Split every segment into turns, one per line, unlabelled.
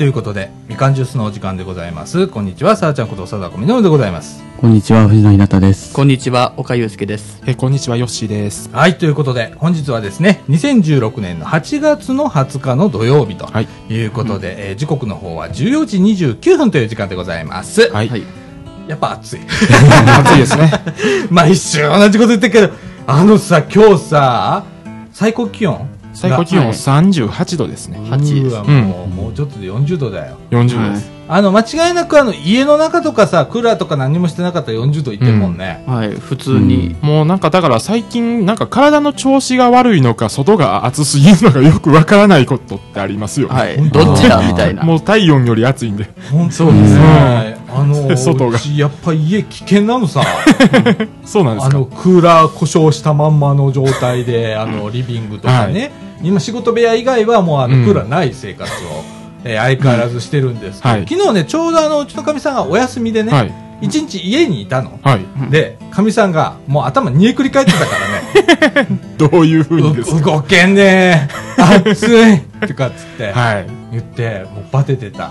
ということで、みかんジュースのお時間でございます。こんにちは、さあちゃんことさだこみのるでございます。
こんにちは、藤野ひなたです。
こんにちは、岡祐介です。
え、こんにちは、ヨッシーです。
はい、ということで、本日はですね、2016年の8月の20日の土曜日と
はい
いうことで、えー時刻の方は14時29分という時間でございます。
はい。
はい。
やっぱ暑い。
暑いですね。
毎週同じこと言ってるけど、あのさ、今日さ、最高気温？
最高気温
はい
38度ですね。
8です
うわもう、もうちょっとで40度だよ。
40度です。
あの、間違いなくあの、家の中とかさ、クーラーとか何もしてなかったら40度いってるもんね。
はい。普通に。
もうなんかだから最近なんか体の調子が悪いのか外が暑すぎるのかよくわからないことってありますよ。
はい。
うん
どっちだみたいな。
もう体温より暑いんで。
本当にね。あの、
外が
やっぱ家危険なのさ。
そうなんですか
あの、クーラー故障したまんまの状態で、あの、リビングとかね。今仕事部屋以外はもうあの、
うん
クーラーない生活を、えー相変わらずしてるんですけど、
はい
昨日ね、ちょうどあの、うちのかみさんがお休みでね、
はい。
一日家にいたの。
はい。
で、かみさんがもう頭煮えくり返ってたからね。
どういう風にです
動けんねー暑いとかっつって
はい。
言って、もうバテてた。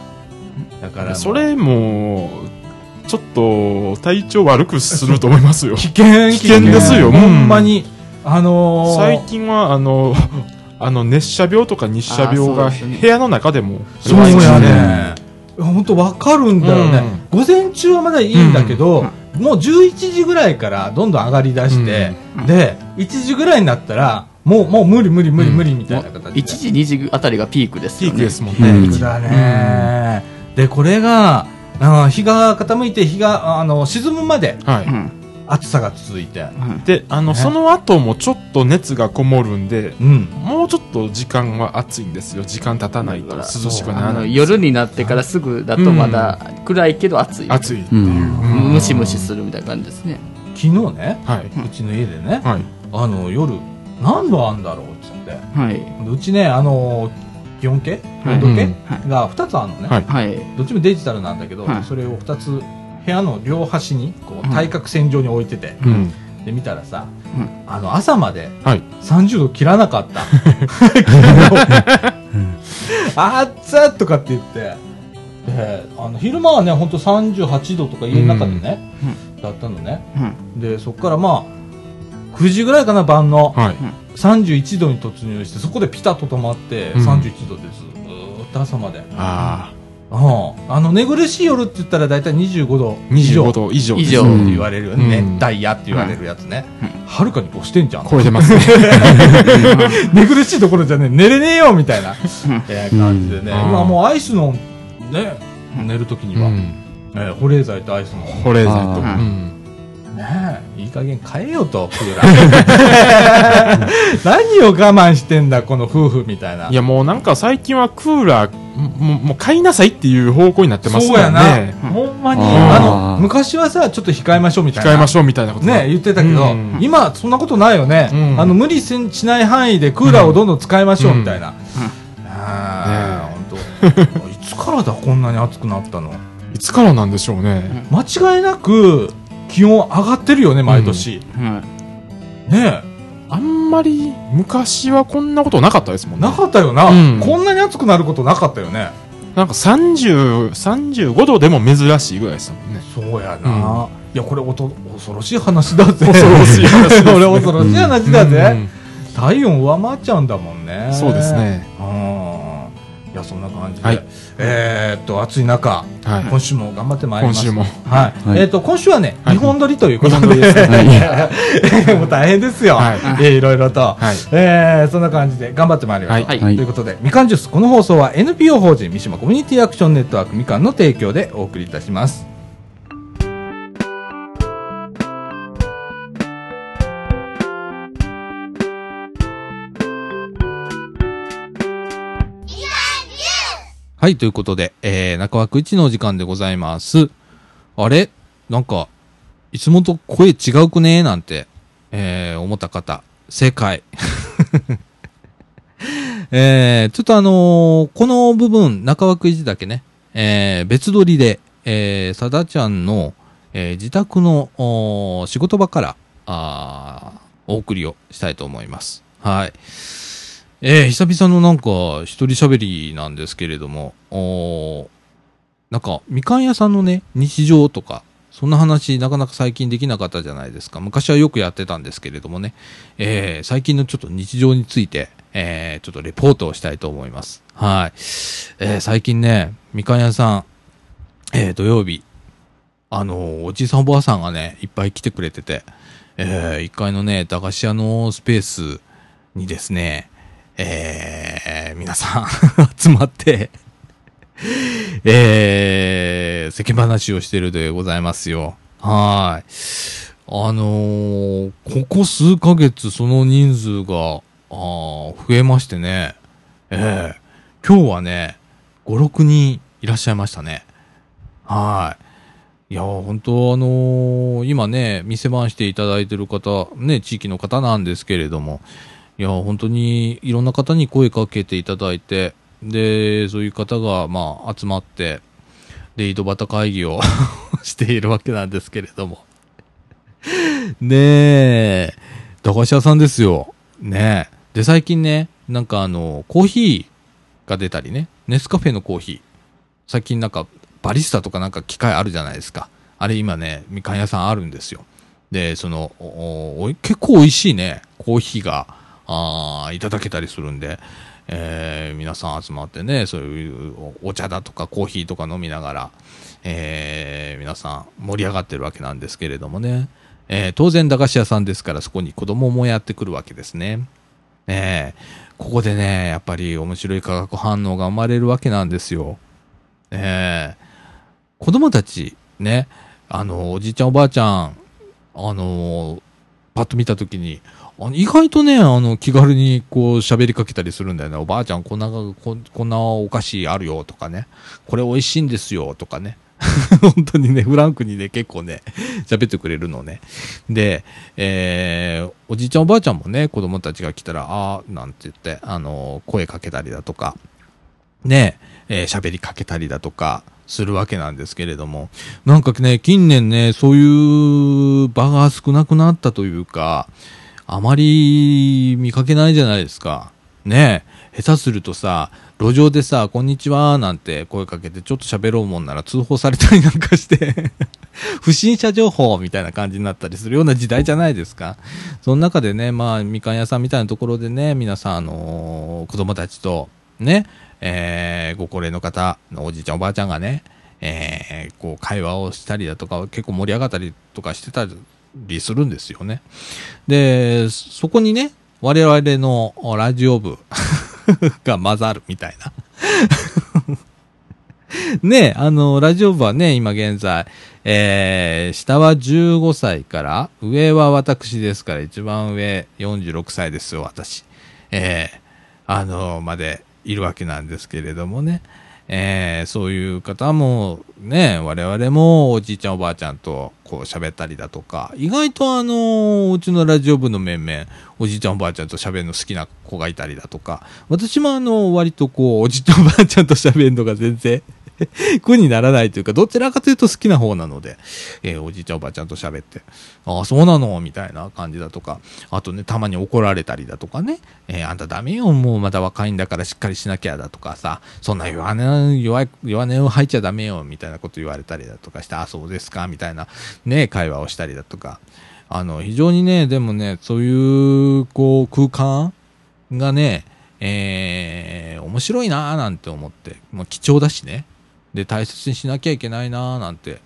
だから
それも、ちょっと体調悪くすると思いますよ。
危険、
危険ですよ。
ほ
うん。
んまに。あのー、
最近はあの、あの熱射病とか日射病が部屋の中でも。
そうやね。本当わかるんだよね、
う
午前中はまだいいんだけど、もう11時ぐらいからどんどん上がり出して、で、1時ぐらいになったら、もう、もう無理無理無理無理みたいな形で。
1時、2時あたりがピークです
ピ
よね。
ークですもん
うん
ね。
ピークだね、で、これが、日が傾いて日があの沈むまで
はい。
うん。
暑さが続いて、
うん
で、あの、
ね
その後もちょっと熱がこもるんで、
うん、
もうちょっと時間は暑いんですよ。時間経たないと涼しくな
あの
らない。
夜になってからすぐだとまだ暗いけど暑い。
暑い。
うん。
うん
ムシムシするみたいな感じですね。
昨日ね、
はい。
うちの家でね、
はい。
あの夜、何度あんだろうっつって、
はい。
でうちね、あの気温計、
はい。
温度計、
はい。
が2つあるのね。どっちもデジタルなんだけど、
はい。
それを2つ、部屋の両端にこう
うん。
対角線上に置いてて、
うん。
で見たらさ、
うん。
あの朝まで
はい。
30度切らなかった。あっつっとかって言って、であの昼間はね、本当38度とか家の中でね、だったのね。
うん。
で、そこからまあ、9時ぐらいかな、晩の。
はい。
31度に突入して、そこでピタッと止まって、
うん
31度でずーっと朝まで。
あ
うん。あの、寝苦しい夜って言ったら大体25度
あ。
以上
25
って
度以上。
以上
言われる。
うん
熱帯夜って言われるやつね
うん。
はるかに越してんじゃん。
超えてますね。
寝苦しいところじゃねえ、寝れねえよみたいな、
うん
えー感じでね。
うん
今もうアイスの、ね、寝るときには、
うん。
えー保冷剤とアイスの。
保冷剤と。
あ
う
ー
ん。
いい加減変えようと、クーラー。何を我慢してんだ、この夫婦みたいな。
いやもうなんか最近はクーラー、もうもう買いなさいっていう方向になってます
そうや
からね。
な。ほんまに、
あ
の、昔はさ、ちょっと控えましょうみたいな。
控えましょうみたいなこと
ね、言ってたけど、
うん
今、そんなことないよね。
うん
あの、無理せんしない範囲でクーラーをどんどん使いましょうみたいな。
ね
ああ、本当。いつからだ、こんなに暑くなったの？
いつからなんでしょうね。
間違いなく、気温上がってるよね、毎年。
うん。
ね
あんまり昔はこんなことなかったですもんね。
なかったよな、
うん
こんなに暑くなることなかったよね。
なんか30、35度でも珍しいぐらいですもんね。
そうやな。いや、これおと、恐ろしい話だぜ。
恐ろしい話
れ恐ろしい話だぜ。
うん
体温上回っちゃうんだもんね。
そうです。ね。
うん。いや、そんな感じで。
はい
えーっと、暑い中、
はい。
今週も頑張ってまいります。
今週も。
はい。
はい
えーっと、今週はね、
はい
日本撮りということで。
ですね
もう大変ですよ。
はい
えーいろいろと。
はい。
えーそんな感じで頑張ってまいりましょう。
はい
はい
ということで、みかんジュース、この放送は NPO 法人三島コミュニティアクションネットワークみかんの提供でお送りいたします。はい、ということで、えー、中枠1のお時間でございます。あれ？なんか、いつもと声違うくね？なんて、えー、思った方、正解。えー、ちょっとあのーこの部分、中枠1だけね、えー、別撮りで、えー、さだちゃんの、えー、自宅の、仕事場から、あお送りをしたいと思います。はい。えー、久々のなんか、一人喋りなんですけれども、おなんか、みかん屋さんのね、日常とか、そんな話、なかなか最近できなかったじゃないですか。昔はよくやってたんですけれどもね、えー、最近のちょっと日常について、えー、ちょっとレポートをしたいと思います。はい。えー、最近ね、みかん屋さん、えー、土曜日、あのおじいさんおばあさんがね、いっぱい来てくれてて、えー、1階のね、駄菓子屋のスペースにですね、えー、皆さん 集まって、えー、世間話をしてるでございますよ。はい。あのーここ数ヶ月その人数が、あ増えましてね、えー、今日はね、5、6人いらっしゃいましたね。はい。いや、本当あのー今ね、店番していただいてる方、ね、地域の方なんですけれども、いや、本当にいろんな方に声かけていただいて、で、そういう方が、まあ、集まって、で、井戸端会議を しているわけなんですけれども。ねえ、駄菓子屋さんですよ。ねえ。で、最近ね、なんかあの、コーヒーが出たりね、ネスカフェのコーヒー。最近なんか、バリスタとかなんか機械あるじゃないですか。あれ今ね、みかん屋さんあるんですよ。で、その、おお結構美味しいね、コーヒーが、あいただけたりするんで、えー皆さん集まってね、そういうお茶だとかコーヒーとか飲みながら、えー皆さん盛り上がってるわけなんですけれどもね。えー当然駄菓子屋さんですからそこに子供もやってくるわけですね。えーここでね、やっぱり面白い化学反応が生まれるわけなんですよ。えー子供たち、ね、あの、おじいちゃんおばあちゃん、あの、パッと見たときに、あの意外とね、あの、気軽にこう喋りかけたりするんだよね。おばあちゃん、こんな、ここんなお菓子あるよとかね。これ美味しいんですよとかね。本当にね、フランクにね、結構ね、喋ってくれるのね。で、えー、おじいちゃんおばあちゃんもね、子供たちが来たら、あー、なんて言って、あの、声かけたりだとか、ね、えー喋りかけたりだとか、するわけなんですけれども、なんかね、近年ね、そういう場が少なくなったというか、あまり見かけないじゃないですか。ねえ、下手するとさ、路上でさ、こんにちは、なんて声かけてちょっと喋ろうもんなら通報されたりなんかして、不審者情報みたいな感じになったりするような時代じゃないですか。その中でね、まあ、みかん屋さんみたいなところでね、皆さん、あのー子供たちと、ね、えーご高齢の方のおじいちゃんおばあちゃんがね、えーこう会話をしたりだとか、結構盛り上がったりとかしてたりするんですよね。で、そこにね、我々のラジオ部 が混ざるみたいな。ねあの、ラジオ部はね、今現在、えー、下は15歳から、上は私ですから、一番上46歳ですよ、私。えー、あの、までいるわけなんですけれどもね。えーそういう方もね、我々もおじいちゃんおばあちゃんとこう喋ったりだとか、意外とあの、うちのラジオ部の面々、おじいちゃんおばあちゃんと喋るの好きな子がいたりだとか、私もあの、割とこう、おじいちゃんおばあちゃんと喋るのが全然 苦にならないというか、どちらかというと好きな方なので、えーおじいちゃんおばあちゃんと喋って、ああ、そうなの？みたいな感じだとか、あとね、たまに怒られたりだとかね、えーあんたダメよ、もうまだ若いんだからしっかりしなきゃだとかさ、そんな弱音、弱い、弱音を吐いちゃダメよ、みたいなこと言われたりだとかして、ああ、そうですか、みたいな、ね、会話をしたりだとか、あの、非常にね、でもね、そういう、こう、空間がね、えー、面白いなーなんて思って、まあ、貴重だしね。で、大切にしなきゃいけないなーなんて、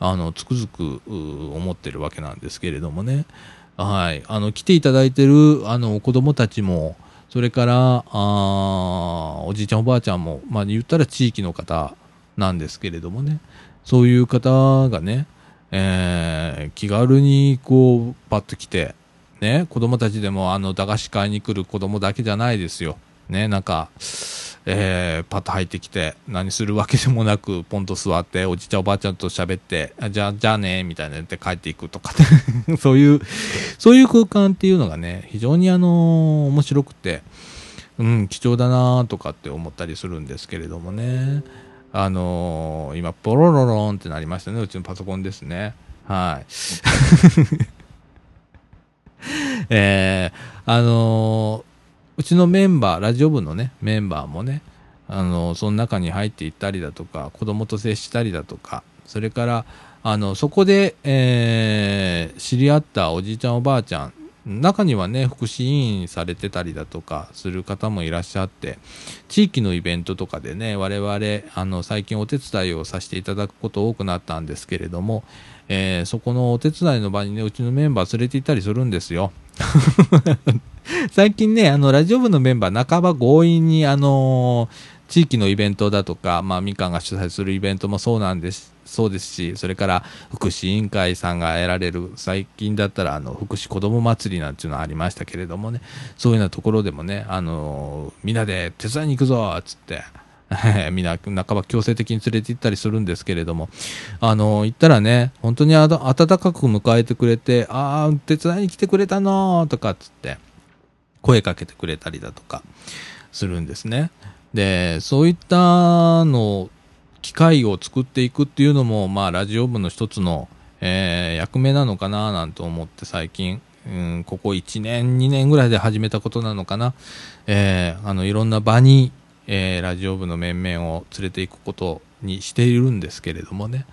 あの、つくづく思ってるわけなんですけれどもね。はい。あの、来ていただいてる、あの、子供たちも、それから、あおじいちゃんおばあちゃんも、まあ、言ったら地域の方なんですけれどもね。そういう方がね、えー気軽にこう、パッと来て、ね、子供たちでもあの、駄菓子買いに来る子供だけじゃないですよ。ね、なんか、えーパッと入ってきて、何するわけでもなく、ポンと座って、おじいちゃんおばあちゃんと喋って、じゃあ、じゃあね、みたいなやって帰っていくとか、そういう、そういう空間っていうのがね、非常にあの面白くて、うん、貴重だなとかって思ったりするんですけれどもね。あのー今、ポロロロンってなりましたね。うちのパソコンですね。はい。えー、あのーうちのメンバー、ラジオ部のね、メンバーもね、あの、その中に入っていったりだとか、子供と接したりだとか、それから、あの、そこで、えー知り合ったおじいちゃんおばあちゃん、中にはね、福祉委員されてたりだとかする方もいらっしゃって、地域のイベントとかでね、我々、あの、最近お手伝いをさせていただくこと多くなったんですけれども、えーそこのお手伝いの場にね、うちのメンバー連れて行ったりするんですよ。最近ね、あの、ラジオ部のメンバー、半ば強引に、あのー地域のイベントだとか、まあ、みかんが主催するイベントもそうなんです、そうですし、それから福祉委員会さんが得られる、最近だったら、あの、福祉子ども祭りなんていうのありましたけれどもね、そういうようなところでもね、あのーみんなで手伝いに行くぞつって、みんな半ば強制的に連れて行ったりするんですけれども、あの、行ったらね、本当にあ温かく迎えてくれて、ああ、手伝いに来てくれたのとかっつって、声かけてくれたりだとかするんですね。で、そういったの、機会を作っていくっていうのも、まあ、ラジオ部の一つの、えー役目なのかななんて思って最近、うん、ここ1年、2年ぐらいで始めたことなのかな。えーあの、いろんな場に、えーラジオ部の面々を連れていくことにしているんですけれどもね。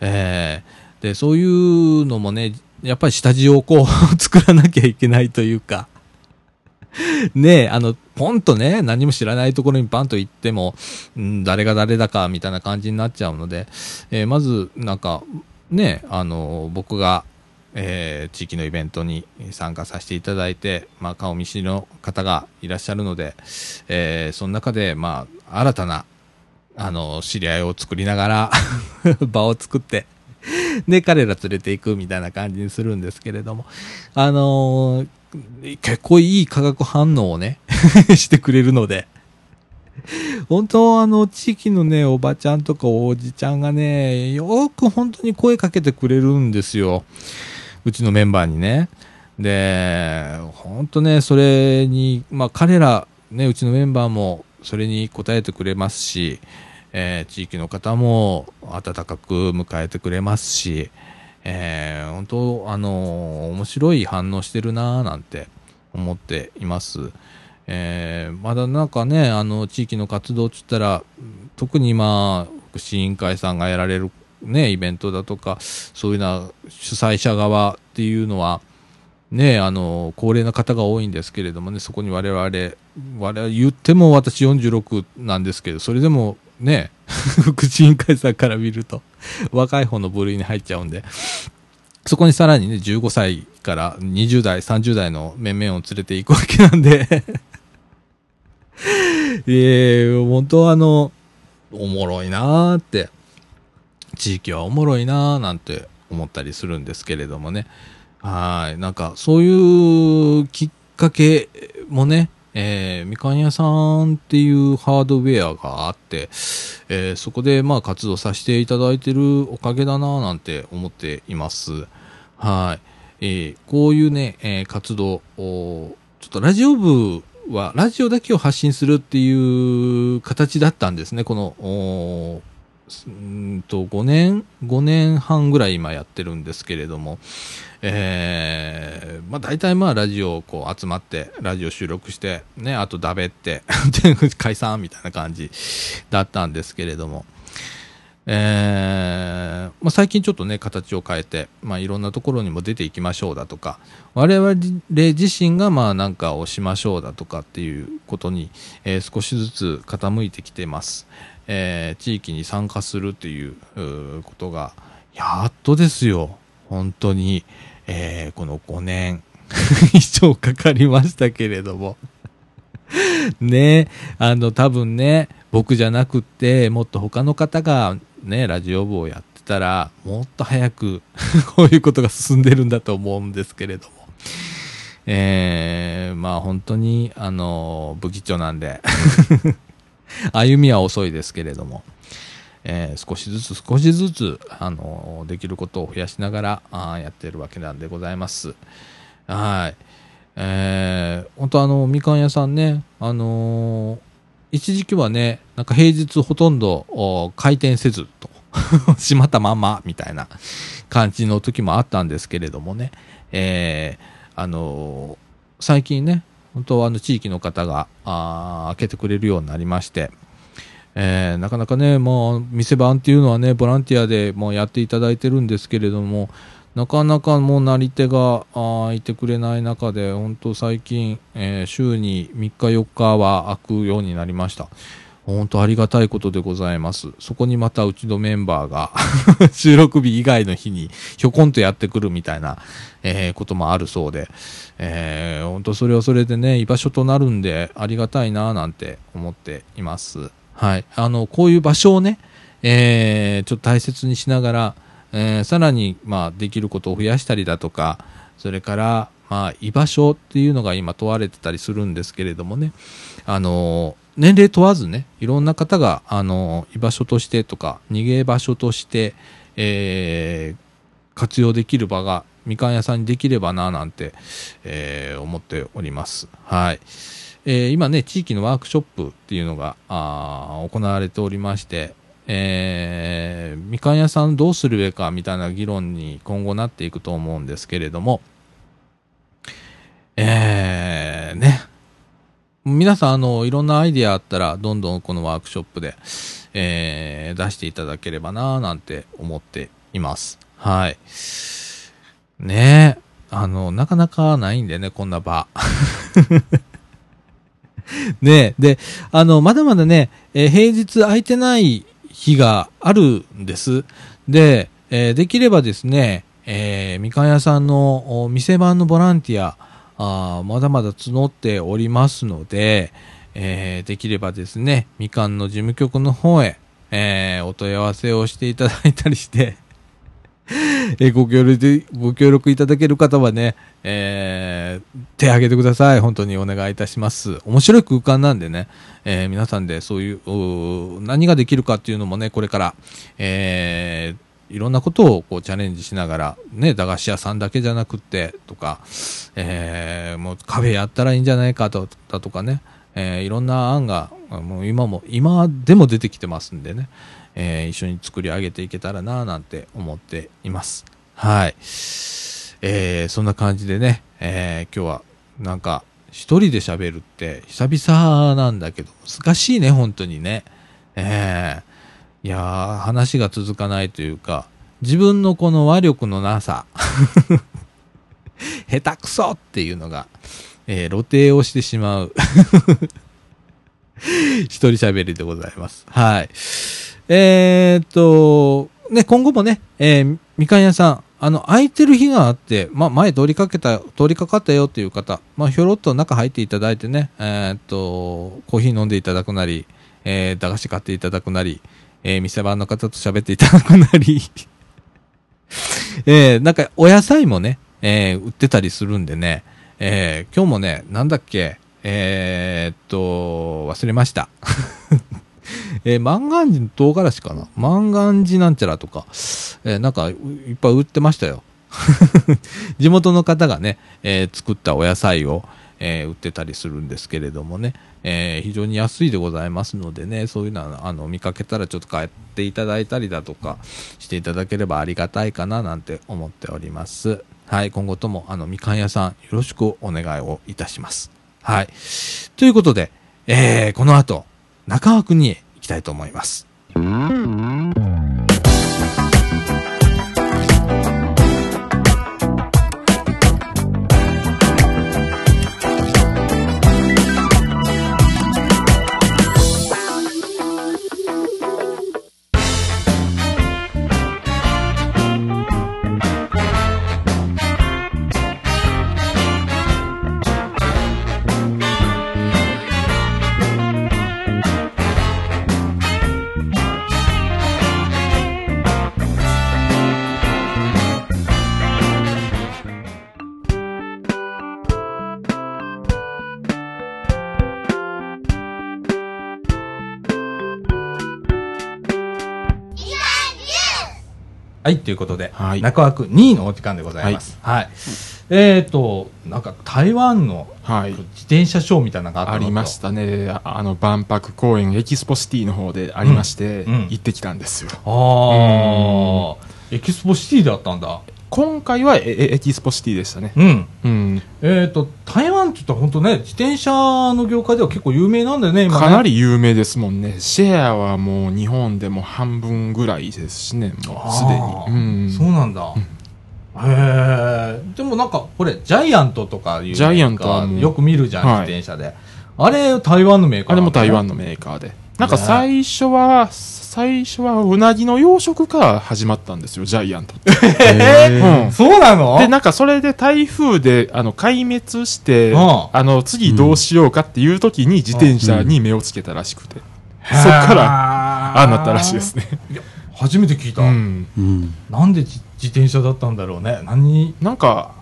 えーで、そういうのもね、やっぱり下地をこう 作らなきゃいけないというか、ねえ、あの、ポンとね、何も知らないところにパンと行っても、うん、誰が誰だかみたいな感じになっちゃうので、えーまず、なんか、ね、あの、僕が、えー地域のイベントに参加させていただいて、まあ、顔見知りの方がいらっしゃるので、えーその中で、まあ、新たな、あの、知り合いを作りながら、場を作って、で、彼ら連れて行くみたいな感じにするんですけれども、あのー結構いい化学反応をね、してくれるので、本当あの、地域のね、おばちゃんとかおじちゃんがね、よく本当に声かけてくれるんですよ。うちのメンバーにね。で、本当ね、それに、まあ彼ら、ね、うちのメンバーもそれに応えてくれますし、えー地域の方も温かく迎えてくれますし、えー本当、あの面白い反応してるなぁなんて思っています。えーまだなんかね、あの、地域の活動っつったら、特に今、福祉委員会さんがやられるね、イベントだとか、そういうような主催者側っていうのは、ね、あの、高齢な方が多いんですけれどもね、そこに我々、我々言っても私46なんですけど、それでもね、福祉委員会さんから見ると、若い方の部類に入っちゃうんで、そこにさらにね、15歳から20代、30代の面々を連れていくわけなんで、えー、本当はあの、おもろいなーって、地域はおもろいなーなんて思ったりするんですけれどもね。はい。なんか、そういうきっかけもね、えー、みかん屋さんっていうハードウェアがあって、えーそこでまあ活動させていただいてるおかげだななんて思っています。はい。えーこういうね、え活動を、ちょっとラジオ部は、ラジオだけを発信するっていう形だったんですね。この、うんと、5年、5年半ぐらい今やってるんですけれども、えー、まあ大体まあラジオこう集まって、ラジオ収録して、ね、あとだべって、解散みたいな感じだったんですけれども、えーまあ、最近ちょっとね、形を変えて、まあ、いろんなところにも出ていきましょうだとか、我々自身がまあなんかをしましょうだとかっていうことに、えー少しずつ傾いてきてます。えー地域に参加するっていうことが、やっとですよ。本当に、えーこの5年 以上かかりましたけれども。ねあの、多分ね、僕じゃなくって、もっと他の方がね、ラジオ部をやってたら、もっと早く こういうことが進んでるんだと思うんですけれども。えー、まあ本当に、あの、不吉祥なんで、歩みは遅いですけれども、えー少しずつ少しずつ、あの、できることを増やしながら、あやってるわけなんでございます。はい。えー、本当あの、みかん屋さんね、あのー一時期はね、なんか平日ほとんど開店せずと、閉まったまんまみたいな感じの時もあったんですけれどもね、えーあのー最近ね、本当はあの地域の方があ開けてくれるようになりまして、えーなかなかね、もう店番っていうのはね、ボランティアでもやっていただいてるんですけれども、なかなかもうなり手があいてくれない中で、本当最近、えー週に3日4日は開くようになりました。本当ありがたいことでございます。そこにまたうちのメンバーが 収録日以外の日にひょこんとやってくるみたいな、えーこともあるそうで、えー本当それはそれでね、居場所となるんでありがたいななんて思っています。はい。あの、こういう場所をね、えーちょっと大切にしながら、えーさらに、まあ、できることを増やしたりだとか、それから、まあ、居場所っていうのが今問われてたりするんですけれどもね、あの、年齢問わずね、いろんな方が、あの、居場所としてとか、逃げ場所として、えー活用できる場が、みかん屋さんにできればな、なんて、えー思っております。はい。えー今ね、地域のワークショップっていうのが、あ行われておりまして、えーみかん屋さんどうするべかみたいな議論に今後なっていくと思うんですけれども、えー、ね。皆さん、あの、いろんなアイディアあったら、どんどんこのワークショップで、えー出していただければな、なんて思っています。はい。ねえ。あの、なかなかないんでね、こんな場。ねえ。で、あの、まだまだね、えー平日空いてない日があるんです。で、えーできればですね、えーみかん屋さんのお店番のボランティア、あまだまだ募っておりますので、えーできればですね、みかんの事務局の方へ、えーお問い合わせをしていただいたりして、えご協力、ご協力いただける方はね、えー手挙げてください。本当にお願いいたします。面白い空間なんでね、えー皆さんでそういう、何ができるかっていうのもね、これから、えーいろんなことをこうチャレンジしながら、ね、駄菓子屋さんだけじゃなくって、とか、えーもうカフェやったらいいんじゃないかと、だとかね、えーいろんな案が、もう今も、今でも出てきてますんでね、えー一緒に作り上げていけたらな、なんて思っています。はい。えーそんな感じでね、えー今日は、なんか、一人で喋るって、久々なんだけど、難しいね、本当にね。えーいやー、話が続かないというか、自分のこの話力のなさ、下手くそっていうのが、えー露呈をしてしまう。一人喋りでございます。はい。えーっと、ね、今後もね、えーみかん屋さん、あの、空いてる日があって、まあ、前通りかけた、通りかかったよっていう方、まあ、ひょろっと中入っていただいてね、えーっと、コーヒー飲んでいただくなり、えー駄菓子買っていただくなり、えー店番の方と喋っていただくなり、えーなんか、お野菜もね、えー売ってたりするんでね、えー今日もね、なんだっけ、えーっと、忘れました。えー、万願寺の唐辛子かな？万願寺なんちゃらとか、えーなんか、いっぱい売ってましたよ。地元の方がね、えー作ったお野菜を、えー売ってたりするんですけれどもね、えー非常に安いでございますのでね、そういうのは、あの、見かけたらちょっと買っていただいたりだとかしていただければありがたいかななんて思っております。はい、今後とも、あの、みかん屋さん、よろしくお願いをいたします。はい。ということで、えーこの後、中川くんに行きたいと思います。はい、ということで、
はい
中枠2位のお時間でございます。はい。えっ、と、なんか台湾の
はい
自転車ショーみたいなのがあったの？と
ありましたね。ああの、万博公園エキスポシティの方でありまして、
うんうん
行ってきたんですよ。
ああ、エキスポシティであったんだ。
今回はええエキスポシティでしたね。
うん。
うん。
えっ、と、台湾って言ったら本当ね、自転車の業界では結構有名なんだよね、今ね。
かなり有名ですもんね。シェアはもう日本でも半分ぐらいですしね、もうすでに。うん。
そうなんだ。へえ。でもなんか、これ、ジャイアントとかいう
ジャイアントは
よく見るじゃん、
はい
自転車で。あれ、台湾のメーカー
あれも台湾
の。
のメーカーで。なんか最初は、最初はうなぎの養殖から始まったんですよ、ジャイアントって。
えー
うん
そうなの？
で、なんかそれで台風で、あの、壊滅して、
うん
あの、次どうしようかっていう時に自転車に目をつけたらしくて。
へー
そっから、ああなったらしいですね。
初めて聞いた。
うん。
うん。
なんで自自転車だったんだろうね。何？
なんか、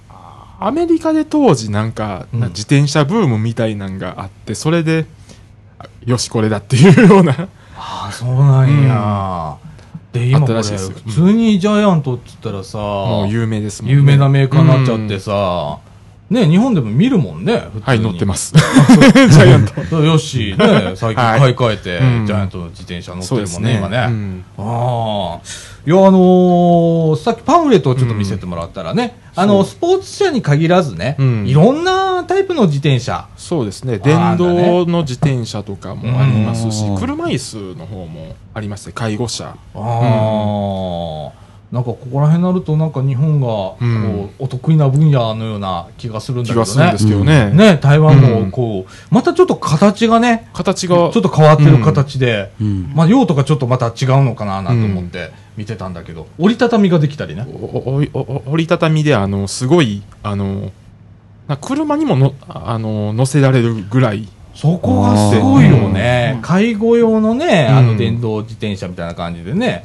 アメリカで当時なんか、
うん
自転車ブームみたいなんがあって、それで、あよし、これだっていうような。
ああ、そうなんや。で、今これ、普通にジャイアントって言ったらさ、
もう有名ですもんね。
有名なメーカーになっちゃってさ、ね、日本でも見るもんね、普通に。
はい、乗ってます。ジャイアント。
よし、ね、最近
はい
買い替えて、
うん
ジャイアントの自転車乗ってるもんね、
ね。
今ね。
うん
ああ。いや、あのーさっきパンフレットをちょっと見せてもらったらね、あの、スポーツ車に限らずね、
うん
いろんなタイプの自転車、
そうですね。
あ
電
ー
動の自転車とかもありますし
うん、
車椅子の方もありますね。介護者。
ああ、なんかここら辺になると、なんか日本がこう、
うん
お得意な分野のような気がするんだけどね。
気がするんですけどね。
ね、台湾も
うん
こう、またちょっと形がね、ち
形が、
ょっと変わってる形で、
うん。
まあ用途がちょっとまた違うのかななんて思って見てたんだけど、折りたたみができたりね。
おおお折りたたみで、あの、すごい、あの、な車にもの、あの、乗せられるぐらい、
そこがすごいよね
う。ん
介護用のね、あの
うん
電動自転車みたいな感じでね、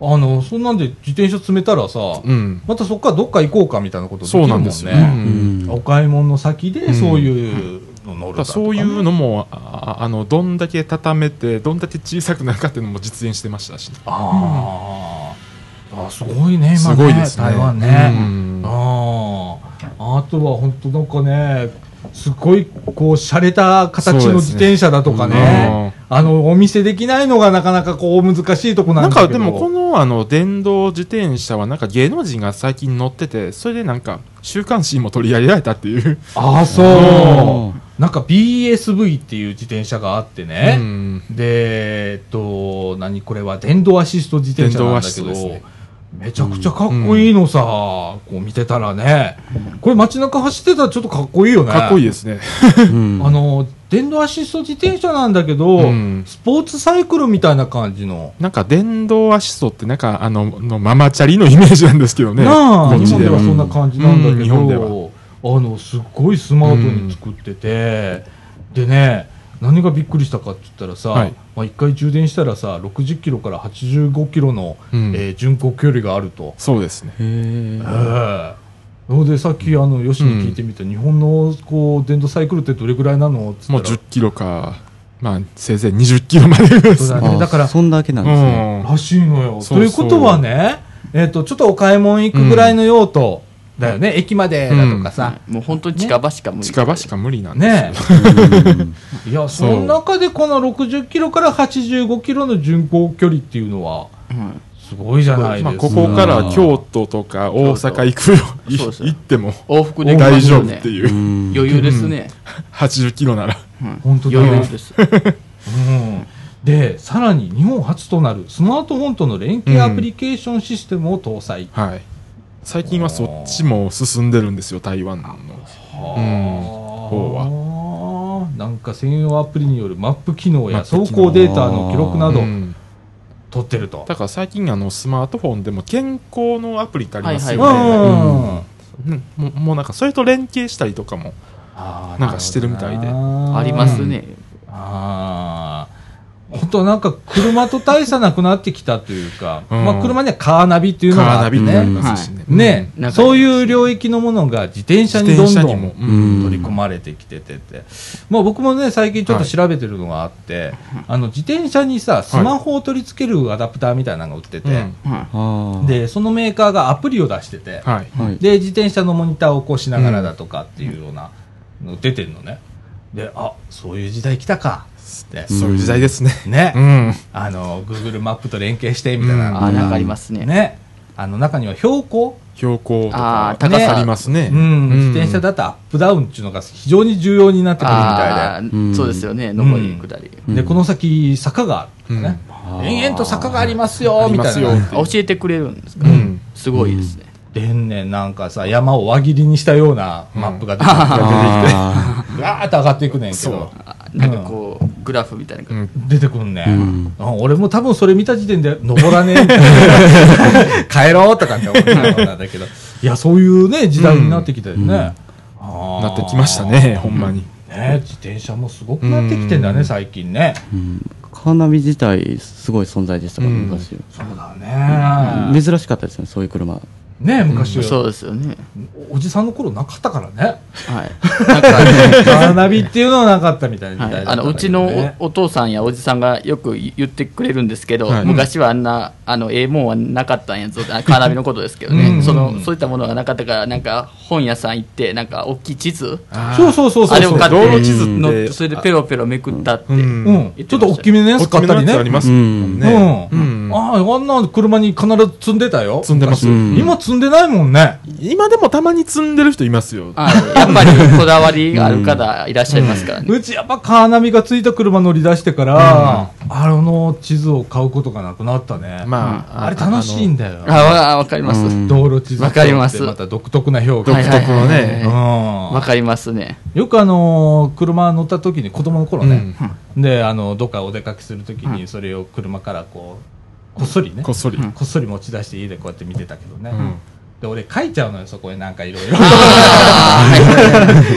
あの、そんなんで自転車詰めたらさ、
うん。
またそこからどっか行こうかみたいなことできるもんね。
そうなんですよ。
う
うん
ん。
お買い物の先でそういうの乗る
だからそういうのも、ああの、どんだけ畳めて、どんだけ小さくなるかっていうのも実現してましたし、
あーあ、すごいね、今ね。
すごいですね。
台湾
う
ね。
ん
ああ。あとは本当なんかね、すごいこう、洒落た形の自転車だとかね。あの、お見せできないのがなかなかこう、難しいとこな
なんん
だけど。
かでもこのあの電動自転車はなんか芸能人が最近乗っててそれでなんか週刊誌にも取り上げられたっていう、
ああ、そう。なんか BSV っていう自転車があってね。
うん。
で、えっと、何？これは電動アシスト自転車なんだけど、
電動アシストですね
めちゃくちゃかっこいいのさ、こう見てたらね。これ街中走ってたらちょっとかっこいいよね。
かっこいいですね、
うん。
あの、電動アシスト自転車なんだけど、
うん。
スポーツサイクルみたいな感じの。
なんか電動アシストってなんかあののママチャリのイメージなんですけどね。
なあ、日本ではそんな感じなんだけど、
うん。日本では。
あの、すっごいスマートに作ってて、でね、何がびっくりしたかって言ったらさ、
はい。
まあ、1回充電したらさ、60キロから85キロの、
うん。
えー巡航距離があると。
そうですね。
へ
え
え。
えのでさっきあの吉に聞いてみた、日本のこう電動サイクルってどれぐらいなのっつったら。
もう10キロかまあせいぜい20キロまで。です
ね。
あ
だから
そんだけなんですね。
らしいのよ。
そうそう。
ということはね、えっ、と、ちょっとお買い物行くぐらいの用途だよね。駅までだとかさ。
もう本当に近場しか無理。
近場しか無理なんですよ。
ね
うん
いや、その中でこの60キロから85キロの巡航距離っていうのは、
うん
すごいじゃない
まあ、
ですか。
ここから京都とか大阪行くよ行っても
往復でき
大丈夫っていう、
うん。
余裕ですね。
80キロなら。
うん。
本当だ。
余裕です。
うん。で、さらに日本初となるスマートフォンとの連携アプリケーションシステムを搭載。
はい。最近はそっちも進んでるんですよ台湾の。
はあなんか専用アプリによるマップ機能や走行データの記録など
うん
取ってると。
だから最近あのスマートフォンでも健康のアプリってありますよね、
う
はいはい
ん。
うんもうもうなんかそれと連携したりとかもなんかしてるみたいで
ありますね。
ああ。本当なんか車と大差なくなってきたというか、
うん。
まあ車にはカーナビっていうの
カ
があってね。
ますしね、
ね、
なんか
そういう領域のものが自転車にどんどん取り込まれてきてて。て、まあ僕もね、最近ちょっと調べてるのがあって、あの自転車にさ、スマホを取り付けるアダプターみたいなのが売ってて、
うん。
うん
あ。あ。
で、そのメーカーがアプリを出してて、
はい。
はい。
で、自転車のモニターをこうしながらだとかっていうようなの出てるのね。で、あ、そういう時代来たか、つって。
そういう時代ですね、
ね、
うん。
あの、Google マップと連携してみたいな。
あ、なんかありますね。
ね、あの中には標高、
標高とか
高さ
ありますね。
うん、自転車だとアップダウンっていうのが非常に重要になってくるみた
あ
い
うん。
ーそうですよね、上り下り。
で、で、この先坂がある。延々と坂がありますよ、みたいな。
教えてくれるんですか、
うん。
すごいですね。
でんねんなんかさ、山を輪切りにしたようなマップが出てきて、
あ
ガーッと上がっていくねんけ
そ
ど、
あなんかこう、グラフみたいな感じ。
うん。
出てくんね、
うん。
俺も多分それ見た時点で登らねえ。帰ろうとかって思ってたんだけど。いやそういうね時代になってきたよね、
うん。
なってきましたね、ほんまに。
ね自転車もすごくなってきてんだね、
うん。
最近ね。
ーうん。カーナビ自体すごい存在でしたから、
うん。
昔
そうだね、
珍しかったですねそういう車
ね昔、
そうですよね。
おじさんの頃なかったからね。
はい。
カーナビっていうのはなかったみたいな
はい、あのうちのおお父さんやおじさんがよく言ってくれるんですけど、
はい。
昔はあんなあのええもんはなかったんやぞ。あカーナビのことですけど
うん。うん。
ねそのそういったものがなかったからなんか本屋さん行ってなんか大きい地図？
そうそうそうそう
あれを買って
道路地図って
乗ってそれでペロペロめくったって、
うん。
うん、ちょっと大きめのやつ買ったりね。
ありますもんね。
うん、
うん。
あああんな車に必ず積んでたよ。
積んでます。
うん。
今積んでないもんね。
今でもたまに積んでる人いますよ。
はいやっぱりこだわりがある方いらっしゃいますからね、
うちやっぱカーナビがついた車乗り出してから、あの地図を買うことがなくなったね。
まあ、
あれ楽しいんだよ。
あわわかります、
うん。
道路地図
わかります。
また独特な表
独
現。
特のね。
うん。
わかりますね。
よくあのー車乗った時に子供の頃ね、
うん。
であのどっかお出かけする時にそれを車からこうこっそりね。
こっそり。
うん。
こっそり持ち出して家でこうやって見てたけどね、
うん。
で俺書いちゃうのよそこへ。なんかいろ い。ろ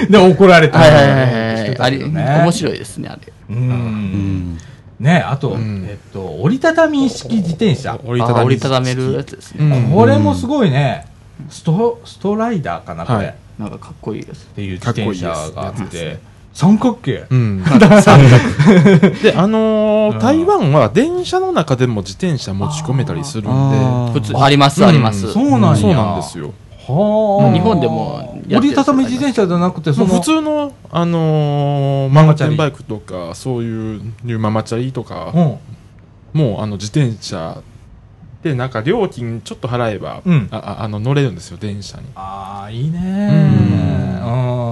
で怒られたり
はいはいはいはい。
してた
あれ、面白いですね、あれ。
う
うん。ん
ねあと、
うん。
えっと折りたたみ式自転車。
あ
折りたたみ。
折りたためるやつです
う
ね。
ん。
これもすごいね。ストストライダーかなこれ、
はい。
っ
なんかかっこいいです。
ていう自転車があって三角形。
うん。で、あのー台湾は電車の中でも自転車持ち込めたりするんで、
普通、あります、あります。
そうなんや。
そうなんですよ。
はあ。
日本でも
折りたたみ自転車じゃなくてその
普通の、あのーマウンテンバイクとか、そういうニューママチャリとか、
うん。
もうあの自転車で、なんか料金ちょっと払えば、
うん。
あああの乗れるんですよ、電車に。
ああいいねうん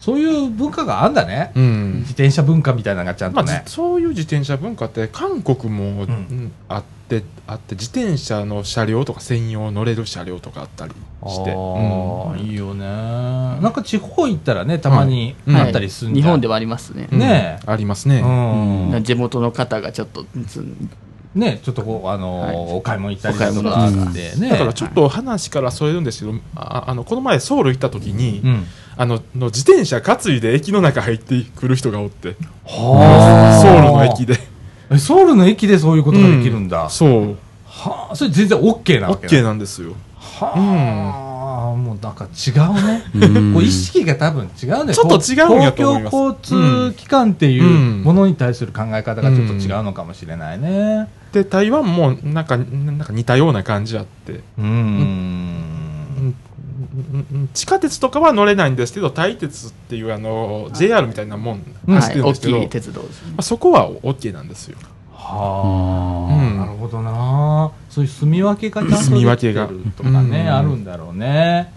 そういう文化があんだね。
うん。
自転車文化みたいなのがちゃん
まあ、
とね
じそういう自転車文化って韓国も、
ん。
うんあってあって自転車の車両とか専用乗れる車両とかあったりして、
あ
うん。
あいいよね。なんか地方行ったらねたまに
うん
あったりするんじゃん。
日本ではありますね。
ね。え
うん。ありますね、
うん。
地元の方がちょっと
ねちょっとこうあのー
はい。
お買い物行ったりだとかあってね。
だからちょっと話からそれるんですけど、ああのこの前ソウル行った時に、
うん
あのの自転車担いで駅の中入ってくる人がおって。
はあ。
ソウルの駅で。
えソウルの駅でそういうことができるんだ、
そう。
はあ。それ全然 OK なわけ
OK なんですよ。
はあ、もうなんか違うね、
うん。
こう意識が多分違うんだよ。
ちょっと違うんやと思います。
公共交通機関っていう
うん
ものに対する考え方がちょっと違うのかもしれないね。
で台湾もなんかなんか似たような感じあって。
うん
うんうん地下鉄とかは乗れないんですけど台鉄っていうあの JR みたいなもん
うん
走
はい、大
ってるんですけど、
鉄道
ま。あ、そこは OK なんですよ。
はあ、
うん。
なるほどな。そういう住み分けがちゃんと
住み分けが
できてるとかね、
うん
あるんだろうね。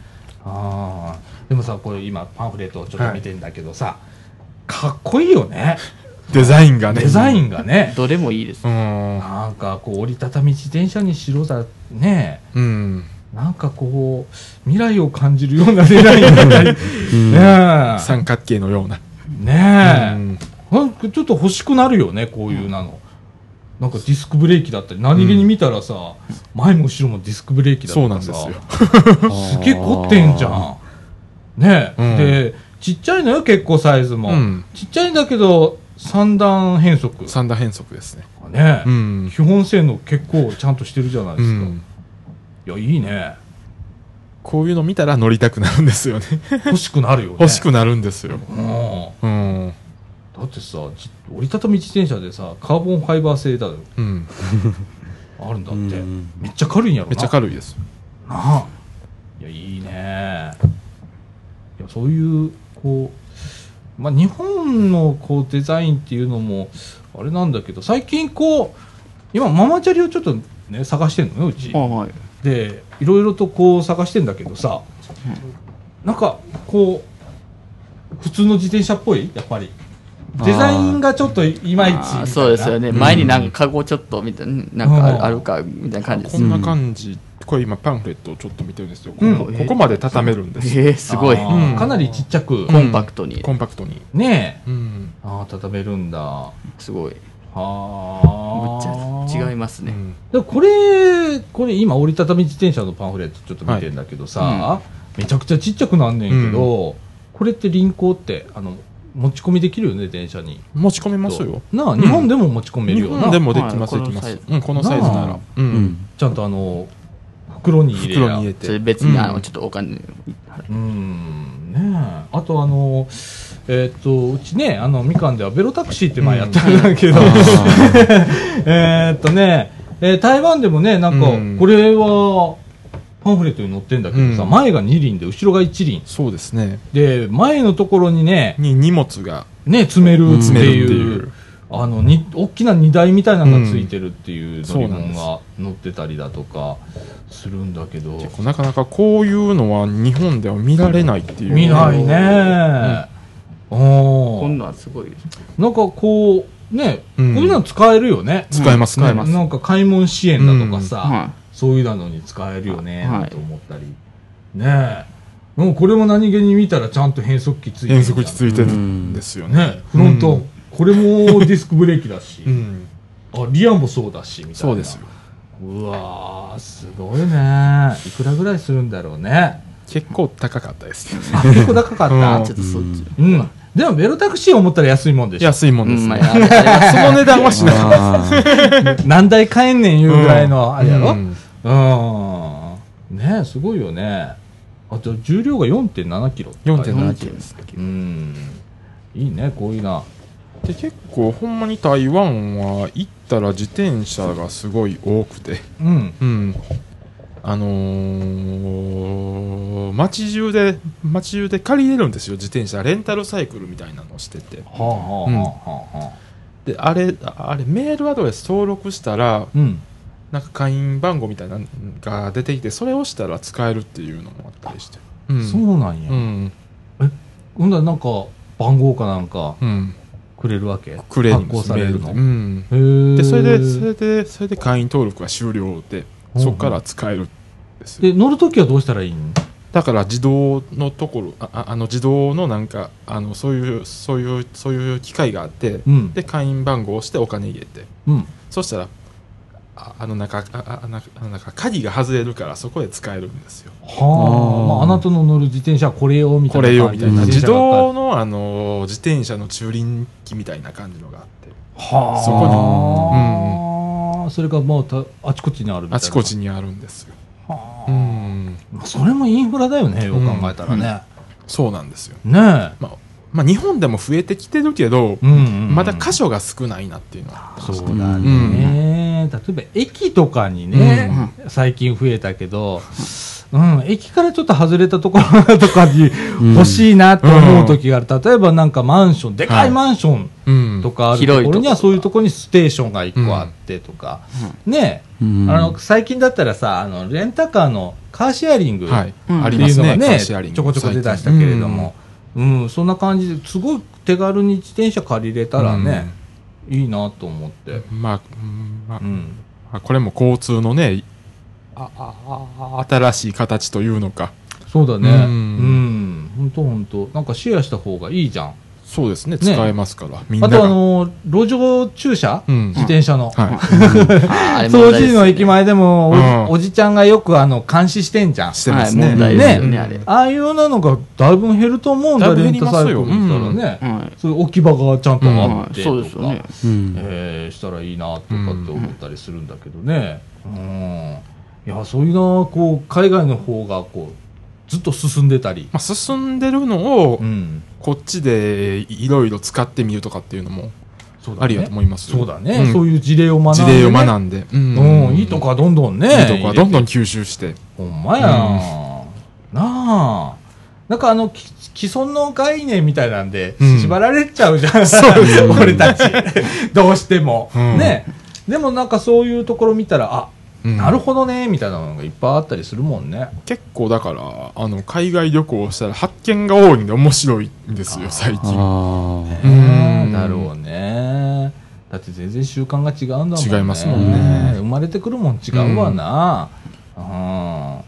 ああでもさこれ今パンフレットをちょっと見てんだけどさ、かっこいいよね。
デザインがね。
デザインがね。
どれもいいです。
う。ん。
なんかこう折りたたみ自転車にしろだね。
うん
なんかこう未来を感じるようなデザインだったりねえ。
三角形のような、
ねえ、
うん。
なんかちょっと欲しくなるよねこういうなの、なんかディスクブレーキだったり何気に見たらさ、前も後ろもディスクブレーキだ
そう
とかさ
なんですよ。
すげえ凝ってんじゃん。ねえ、
うん。
でちっちゃいのよ結構サイズも、
うん。
ちっちゃいんだけど三段変速。
三段変速ですね。
ねえ、
うん。
基本性能結構ちゃんとしてるじゃないですか、
うん
いやいいね。
こういうの見たら乗りたくなるんですよね。
欲しくなるよね。
欲しくなるんですよ、
うん。
うん。
だってさじ折りたたみ自転車でさカーボンファイバー製だよ。
うん、
あるんだって、
うん。
めっちゃ軽いんやろな。
めっちゃ軽いです。
なあ。いやいいね。いやそういうこうまあ日本のこうデザインっていうのもあれなんだけど最近こう今ママチャリをちょっとね探してんのようち。
あはい。
でいろいろとこう探してんだけどさ、なんかこう普通の自転車っぽい？やっぱり。デザインがちょっといまいちみたい
あ
な
ーそうですよね、前になんかカゴちょっとみたいななんかあるかみたいな感じ。です
こんな感じ、これ今パンフレットをちょっと見てるんですよ。こ
うん。
こここまで畳めるんです。よ。
えー、すごい。
うん。
かなりちっちゃく、
ンパクトに、
コンパクトに。
ねえ。
うん。
ああ畳めるんだ。は
すごい
あ。
むっちゃ違いますね、
うん。
でこれこれ今折りたたみ自転車のパンフレットちょっと見てんだけどさ、
は
めちゃくちゃちっちゃくなんねんけど、これって輪行ってあの持ち込みできるよね電車に。
持ち込めますよ。
なあ、
ん。
日本でも持ち込める
日
よな、
本でもできます、
はい
できます。
このサイズ。
うん、このサイズなら。う。
うん。ん。
ちゃんとあの袋に入れや。
袋に入れて。
別にあの
うん。
ちょっとお金、
うん。ねえ。あとあのえーっとうちねあのみかんではベロタクシーって前やってるんだけど、えーっとね、えー台湾でもねなんか
うん。
これはパンフレットに載ってんだけどさ、
うん。
前が2輪で後ろが1輪。
そうですね。
で前のところにね
に荷物が。
ね詰めるってい
いう。う。
あのに大きな荷台みたいなのがついてるっていう乗り物が乗ってたりだとかするんだけど、
結構なかなかこういうのは日本では見られないっていう。
見ないね、お
こん
ー
なんすごい
なんかこうね、
うん。
こういうの使えるよね。
使えますね。
使えます。
なんか買い物支援だとかさ、
は
そういうのに使えるよね、
はい。
なんて思ったり。ね。えもうこれも何気に見たらちゃんと変速機ついてる
変速機ついてるんですよね。
ね。フロント、
うん。
これもディスクブレーキだし、
うん。
あリアもそうだしみたいな。
そうですよ。
うわーすごいね。いくらぐらいするんだろうね。
結構高かったです。
あ結構高かった、
うん。
ちょっとそっち、
うん。でもベロタクシーを思ったら安いもんでしょ。
安いもんですね。
うん
その値段はしなかっ
あー
何台買えんねん言うぐらいの
た。
あれやろ。
う
うん。ねすごいよね。あと重量が4.7キロ。
4.7キロですね。
うん。いいね、こういうな。
で結構ほんまに台湾は行ったら自転車がすごい多くて、
うん。
うん、あのー、街中で街中で借りれるんですよ。自転車レンタルサイクルみたいなのをしてて。であれああれメールアドレス登録したら
うん。
なんか会員番号みたいなのが出てきてそれを押したら使えるっていうのもあったりして、うん、
そうなんや。
うん。
ほんだらなんか番号かなんか
うん。
くれるわけ？
くれるんです
されるの？
メールで。うん。でそれでそれでそれで会員登録が終了でそこから使えるんですよ
で、乗るときはどうしたらいいん
だから自動のところあああの自動のなんかあのそういうそういうそういう機械があって、
うん。
で会員番号を押してお金入れて
うん。
そしたらああのなんかああなんかあのなんか鍵が外れるからそこで使えるんですよ
はあ。まあ、あなたの乗る自転車はこれよ、みたい
こ
な
れよみたいな自動のあの自転車の駐輪機みたいな感じのがあって
はあ。
そ
こに。それがもうたあちこちにある。
あちこちにあるんですよ。
はあ。それもインフラだよね、よう考えたらね。
そうなんですよ。
ねえ。
まあ、まあ日本でも増えてきてるけど、
うんうんうん。
まだ箇所が少ないなっていうのは。
そうだね、例えば駅とかにね、最近増えたけど、うん、駅からちょっと外れたところとかに欲しいなと思う時がある、例えばなんかマンション、でかいマンション
うん。
とかあると
こ
ころにはそういうところにステーションが1個あってとか、ね
うん。
あの最近だったらさあのレンタカーのカーシェアリングっていうのがね
ーシェアリング。
ちょこちょこ出だしたけれども、うん。そんな感じですごい手軽に自転車借りれたらね、いいなと思って。
う。んまあ、うん。まあ
うん。
まあこれも交通のねあああ新しい形というのか。
そうだね。
う
うん。ん。本当本当なんかシェアした方がいいじゃん。
そうですね。使えますから、みん
あとあの、路上駐車、
うん。
自転車の。
はい、
掃除の駅前でもおじ,、
うん。
おじちゃんがよくあの監視してんじゃん。
してますね、
はいね
ね。
あれ。
ああいうようなのがだいぶ減ると思うんだ
だいぶ
レンタサイクルしたらね。
はい。
そういう置き場がちゃんとあ
はい
ってとか、
そうですよね。
うん
えーしたらいいなとかって思ったりするんだけどね。うん。いや、そういうな、こう、海外の方がこう、ずっと進んでたり。
まあ、進んでるのを
うん。
こっちでいろいろ使ってみるとかっていうのも
そう
ありやと思いますよ
そうだね、
ん
そういう事例を学んで、
事
ね。
例を学んで、うん
うん、いいとこはどんどんね。
いいとこはどんどん吸収して
ほんまや、なあ。なんかあの、き既存の概念みたいなんで、
うん
縛られちゃうじゃん。俺たち。どうしても。
うん
ね。でもなんかそういうところ見たら、あ、
うん。
なるほどねみたいなのがいっぱいあったりするもんね。
結構だからあの海外旅行をしたら発見が多いんで面白いんですよ最近。
ああ。
ね
うん。
だろうね。だって全然習慣が違うんだもんね。
違いますもんね。
生まれてくるもん違うわな。うん。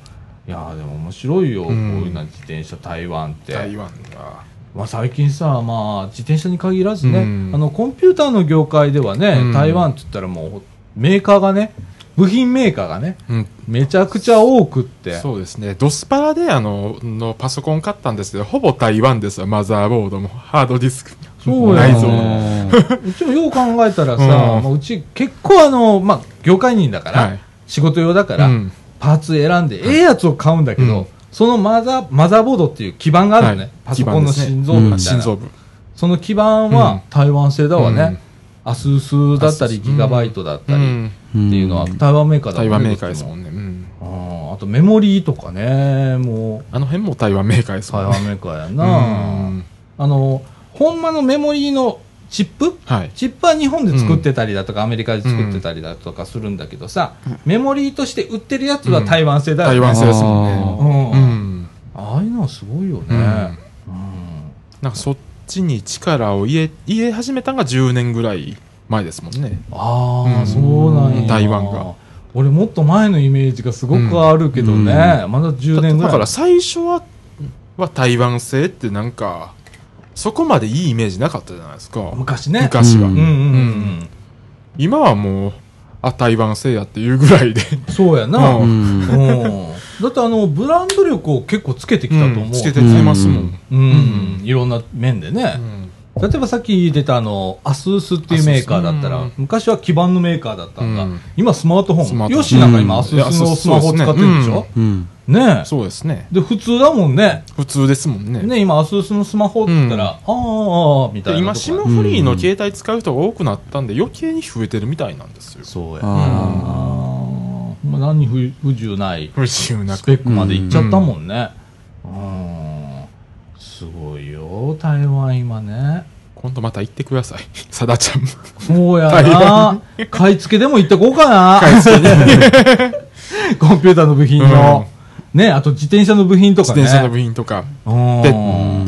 いやでも面白いよ、こういうな自転車台湾って。
台湾が。
まあ、最近さ、まあ、自転車に限らずね、
うん。
あのコンピューターの業界ではね、
うん。
台湾って言ったらもうメーカーがね部品メーカーがね
うん。
めちゃくちゃ多くって。
そうですね。ドスパラであののパソコン買ったんですけどほぼ台湾ですよ。マザーボードも。ハードディスク
そうや
内蔵
ね
も。
うちもよう考えたらさ、
うん。
まあ、うち結構あの、まあ、業界人だから、
はい。
仕事用だから、
うん。
パーツ選んで、ええやつを買うんだけど、
うん。
そのマザーマザーボードっていう基板があるのね、
はい。
パソコンの心臓部みたいな、
心臓部。
その基板
うん。
は台湾製だわね、ASUS だったり、
うん
GIGABYTE だったり、
うん。
っていうのは台湾メーカーだもんね
台湾メーカーですもんね、うん。
ちもうんあとメモリーとかねもう。
あの辺も台湾メーカーですもんね。
台湾メーカーや
う
な、
ん。
あのほんまのメモリーのチップ？
はい。
チップは日本で作ってたりだとか、アメリカで作ってたりだとかするんだけどさ、メモリーとして売ってるやつは台湾製だよね、
台湾製ですもんね。
うん。
うん。
ああいうのはすごいよね、
うん。
うん。
なんかそっちに力を入れ入れ始めたのが10年ぐらい前ですもんね。
ああ、
うん。
そうなんや。
台湾が。
俺もっと前のイメージがすごくあるけどね、まだ10年ぐらい。
だから最初はは台湾製ってなんかそこまでいいイメージなかったじゃないですか。
昔ね。
昔は、
うん
うんうんうん、
今はもうあ台湾製やっていうぐらいで。
そうやな、
う
うん。
うん。
だってあのブランド力を結構つけてきたと思う、
つけてきてますもん、
うん、いろんな面でね、
うん。
例えばさっき出たあの ASUS っていうメーカーだったら、
うん。
昔は基板のメーカーだったんだ、
うん。
今スマートフォン。よしなんか今
うん
ASUS のスマホを使ってるでしょ、
うん。
ねえ。
そうですね。
で普通だもんね。
普通ですもんね。
ね今 ASUS のスマホって言ったら、
うん。
ああああみたいな
で今
とこ。ある
SIM フリーの携帯使う人が多くなったんで余計に増えてるみたいなんですよ。
そうや。な
あ
もう何に不不自由ない
不自由な
スペックまでいっちゃったもんね。うん。すごいよ台湾今ね。
今度また行ってください。さだちゃん。も
そうや
台
な
湾。
買い付けでも行ってこうかな。
買い付けに
コンピューターの部品の、ねあと自転車の部品とかね。
自転車の部品とか。
うん。
で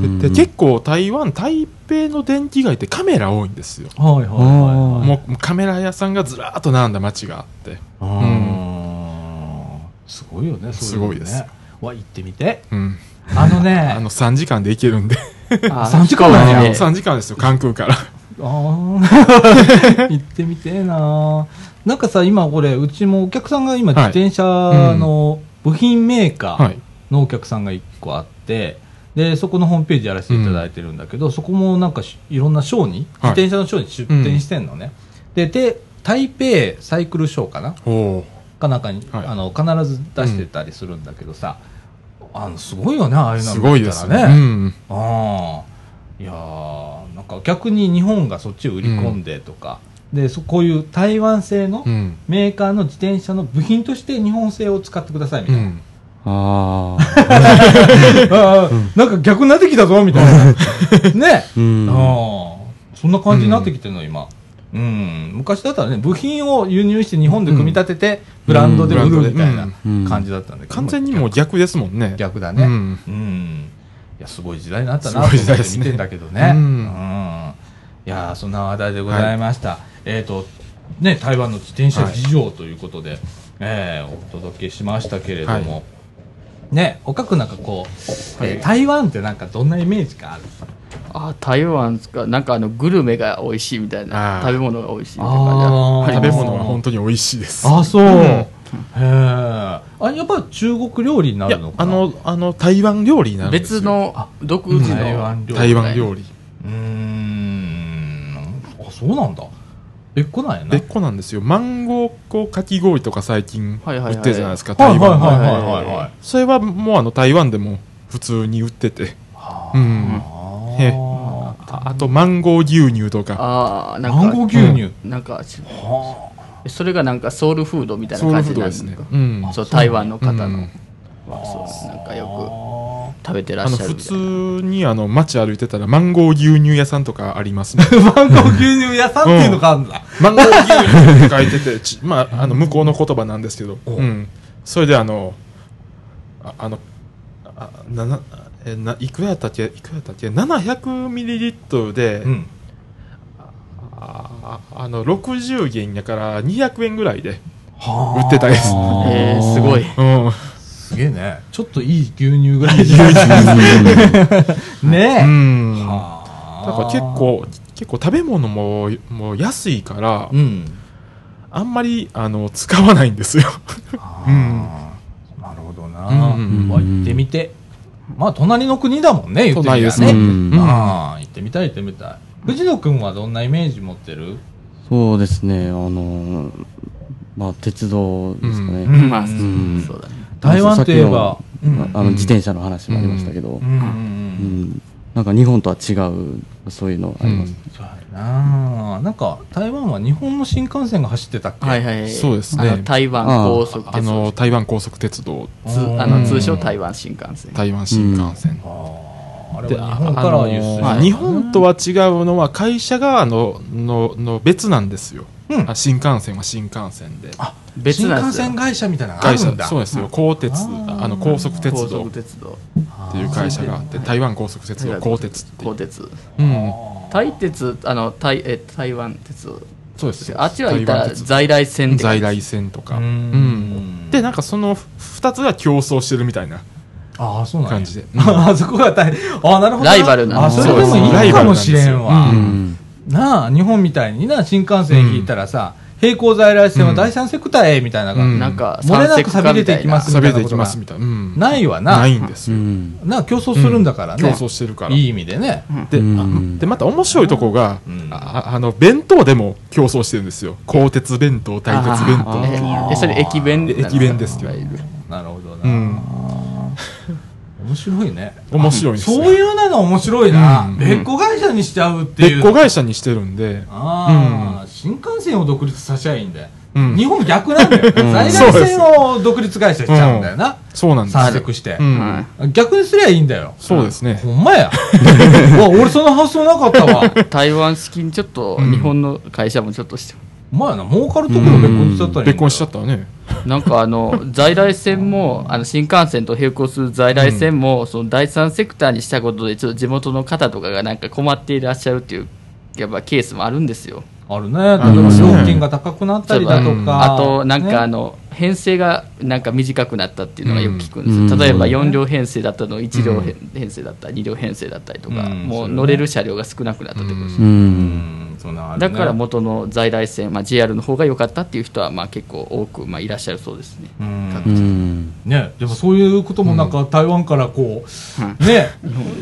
ん
でで結構台湾台北の電気街ってカメラ多いんですよ。
はいはいはい
あ
はい。
もうカメラ屋さんがずらーっと並んだ街があって。
うんすごいよね
すごいです。よ
わ行ってみて。
うん。
あのね
あの3時間で行けるんで。
あ
3時間なんや
飛行機で
3時間ですよ関空から。
あー。行ってみてえななんかさ今これうちもお客さんが今自
はい
転車の部品メーカー
はい。
のお客さんが1個あってでそこのホームページやらせていただいてるんだけど、そこもなんかしいろんなショーに、
はい。
自転車のショーに出店してんのね、でで台北サイクルショーかな？かなんかに、
はい。
あの必ず出してたりするんだけどさ、あのすごいよねああいうの
すごい
見
ですね。
たらね
うん。
ああいやーなんか逆に日本がそっちを売り込んでとか、でそこういう台湾製の
うん。
メーカーの自転車の部品として日本製を使ってくださいみたいな、
うん。
あ あ。
なんか逆になってきたぞみたいな。ね、
うん。
ああそんな感じになってきてるの今、うん、昔だったらね部品を輸入して日本で組み立ててブランドで売るみたいな
うん。
感じだったんだけど、
完全にもう逆ですもんね。
逆だね、
う
うん。んいやすごい時代になったなと思って見てんだけどね、
うん。
うん。いやーそんな話題でございました、えっ、とね台湾の自転車事情ということで、えーお届けしましたけれども、
は
ねおかくなんかこう、
はい。
えー台湾ってなんかどんなイメージがある？
あ台湾ですか？なんかあのグルメが美味しいみたいな食べ物が美味しいみたいな
食べ物は本当に美味しいです。
あそう、
うん。
へえあやっぱ中国料理になるのかな？
あのあの台湾料理なんですよ。
別の独自の
台湾料理。
台湾料理。
うーん。あそうなんだ。別個なんやな。
別個なんですよ。マンゴーこうかき氷とか最近売
はいはいはい。
ってるじゃないですか
はいはい
台湾の
はいはいはい。はい
それはもうあの台湾でも普通に売ってて。うん。
あ
へ
ー
ああとマンゴー牛乳とか。
ああなんか
マンゴー牛乳、
なんかし
は
それがなんかソウルフードみたいな感じなんで
すすね。
か
うん。
そう台湾の方の、
うん。
まあそうです。なんかよ
あ
食べてらっ
あの普
しゃるみたいな。
通にあの街歩いてたらマンゴー牛乳屋さんとかありますね。
マンゴー牛乳屋さんっていうのがあるんだ。
マンゴー牛乳って書いててち まああの向こうの言葉なんですけど、
お
うん、それであのああのあななえないくらやったっけ？いくらやったっけ？700ミリリットルで、
うん。
あああの60元やから200円ぐらいで
は
売ってたりする
えー、すごい
うん
すげえね。ちょっといい牛乳ぐらいで。ねえ。
うん
はあ
だから結。構結構食べ物ももう安いから、
うん。
あんまりあの使わないんですようん
なるほど
うん
な。
うん
まあ行ってみて。まあ隣の国だもんね、言ってみりゃ
隣ですね。
ね。
うん。
ああ、行ってみたい行ってみたい。藤野くんはどんなイメージ持ってる？
そうですね、あの、まあ、鉄道ですかね。
うん。
まあ、
ん。
そうだね。
台湾といえば。
さっきのあの自転車の話もありましたけど、
うん。うん。う。
うん。んなんか日本とは違う、そういうのあります。
ななんか台湾は日本の新幹線が走ってたっけ？
はいはい。
そうですね。
台湾高速
あ
鉄道。
の台湾高速鉄道。
つあの通称台湾新幹線。
台湾新幹線、
あれ
で
は日本からは輸出
あの
はい
日本とは違うのは会社側ののの別なんですよ、
うん。
あ新幹線は新幹線で。
別
新幹線会社みたいなのがあ
会社
るんだ。
そうですよ。高鉄
あ
の高速鉄
高
道
速鉄道。
っていう会社があって台湾高速鉄道高鉄っていう。
高鉄。
うん。
台鉄あの台え台湾鉄。
そうです
あっちは行った在来線
在来線とか。
う
うん。んでなんかその2つが競争してるみたいな
ああそうなんや。
感じで。
あそこが大あなるほどな。
ライバルなん
あ
です
それでもいいかもしれんわ、
う
うん
なあ日本みたいにな新幹線引いたらさ、並行在来線は第三セクターへみたいな感じ、
うん。
なんか
漏れなく
三
錆びれていきますみた
い
なことが。
ますみたいな、
いわな。
ないんですよ、
うん。
なあ競争するんだからね、
競争してるから。
いい意味でね、
で,あ、
うん。
でまた面白いとこが、
うん。
ああの弁当でも競争してるんですよ。鋼鉄弁当大鉄弁当。
それ駅弁
え駅弁ですけど。
なるほどな、
うん
面白いね。
面白いんですよ
そういうの面白いな、
うん。
別個会社にしちゃうっていう。
別個会社にしてるんで、
ああ、新幹線を独立させちゃいいんだよ、
うん。
日本逆なんだよ、在来線を独立会社しちゃうんだよな、
そうなんです。
三色して。
う、ん。
は
逆にすりゃいいんだよ。
そうですね、
ほんまや。俺その発想なかったわ。
台湾式にちょっと
うん
日本の会社もちょっとして。
ほんまやな。儲かるところ別個にしちゃったらいいんだよ。
別個にしちゃったらね
なんかあの在来線もあの新幹線と並行する在来線も、その第三セクターにしたことでちょっと地元の方とかがなんか困っていらっしゃるっていうやっぱケースもあるんですよ
あるね。例えば料金が高くなったりだと
うん
か、
あとなんかあ
ね
の編成がなんか短くなったっていうのがよく聞くんですよ、
うん。
例えば
うん
4両編成だったの1両
うん
編編成だったり2両編成だったりとか、
うん。
もう乗れる車両が少なくなったってことです、だから元の在来線、まあ、JR の方が良かったっていう人はまあ結構多く、まあ、いらっしゃるそうですね。
うん。
うん。
ね、でもそういうこともなんか台湾からこう、ね、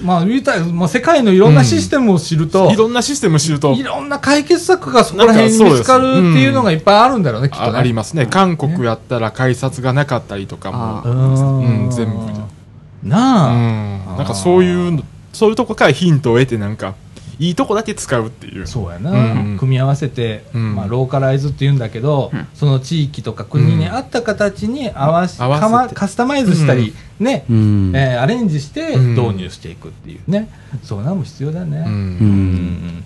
まあ言いたい、まあ世界のいろんなシステムを知ると、
いろんなシステム知ると。
いろんな解決策がそこら辺に見つかるっていうのがいっぱいあるんだろうね、きっとね。
あありますね。韓国やったら改札がなかったりとかも。
あ
うん。
うん全部う
なあ、
ん。なんかそういうのそういうとこからヒントを得てなんかいいとこだけ使うっていう。
そうやな、
うん。
組み合わせて、
うん。
まあ、ローカライズっていうんだけど、
うん。
その地域とか国に合った形に合わし、
合わせて。
かまカスタマイズしたり、ね、
うん。
えーアレンジして
うん。
導入していくっていうね、そういうのも必要だね。
うん。
う。
うん。ん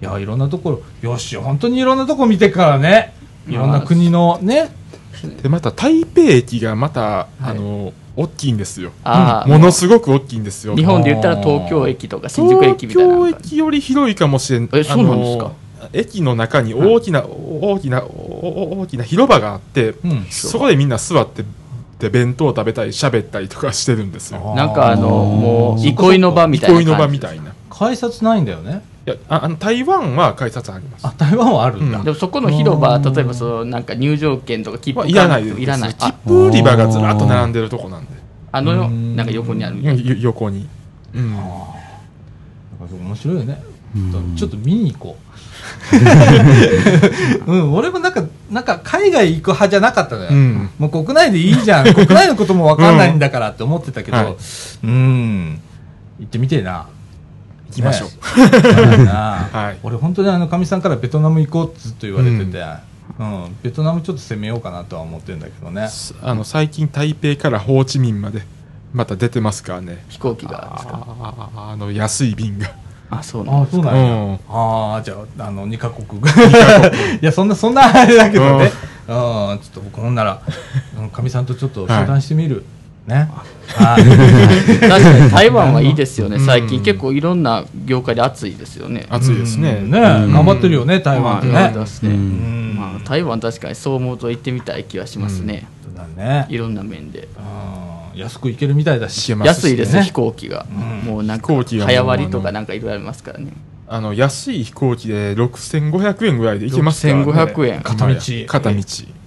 いやいろんなところ。よし本当にいろんなとこ見てからね。いろんな国のね。
でまた台北駅がまた、あの大きいんですよ。
あー
ものすごく大きいんですよ。
日本で言ったら東京駅とか新宿駅みたいな
東京駅より広いかもしれん。
えそうなんですか？
駅の中に大きな、大きなお大きな広場があって、
うん。
そこでみんな座ってで弁当を食べたり喋ったりとかしてるんですよ。
なんかあのもう憩いの場みたいな
憩いの場みたいな。い
改札ないんだよね
やああの台湾は改札あります。
あ台湾はあるんだ、
うん。
でもそこの広場例えばそのなんか入場券とか切符
まあいらない
いらない。
切
あ
符売り場がずらっと並んでるとこなんで。
あの
うん。
なんか横にある
横に、うん、
なんか面白いよね、
うん。
ちょっと見に行こう、うん、俺もなんかなんか海外行く派じゃなかったのよ、
うん。
もう国内でいいじゃん。国内のことも分かんないんだからって思ってたけど、
はい。
うん。行ってみてえな
行きましょう、はい。
俺本当にあのかみさんからベトナム行こうってずっと言われてて、うん。ベトナムちょっと攻めようかなとは思ってるんだけどね。
あの最近台北からホーチミンまでまた出てますからね。
飛行機がですか？
あああの安い便が。
あそうなん
あ
です
そうなんや、
うん
ああじゃああの2カ国 いやそんなそんなあれだけどね。うん。ちょっと僕ほんならうんかみさんとちょっと相談してみる、ね。はい
確かに台湾はいいですよね。
うん。
最近。結構いろんな業界で熱いですよね。
暑いですね。
うん。ね、
うん
頑張ってるよね台湾ってね、
まあ台湾確かにそう思うと行ってみたい気はしますね。いろんな面で。
うん。安く行けるみたいだし。
安いです
ね。
飛行機が。
うん。
もうなんか早割りとかなんかいろいろありますからね。
あの安い飛行機で6500円ぐらいで行けますからね。
6500円。
片道。
片道。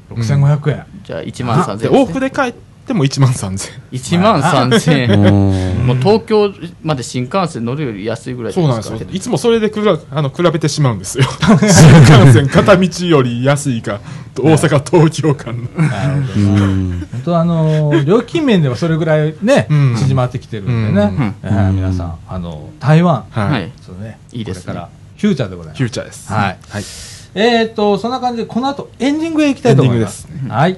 6500円、
じゃあ1万3000
で
円
往復で帰っても1万3000
1万3000円
うん。
もう東京まで新幹線乗るより安いぐらい
そうなんです
か
よ。いつもそれでくらあの比べてしまうんですよ。新幹線片道より安いかと大阪東京間の。
本当あのー料金面ではそれぐらいね、
うん。
縮まってきてるんでね、
うん。
えー皆さんあの台湾、
はい、
はい。
そうね。
いいですね。
これから。フューチャーでございます。
フューチャーです。
はい。
はい、
えー、とそんな感じでこの後エンディングへ行きたいと思います。
エンディング
はいはい、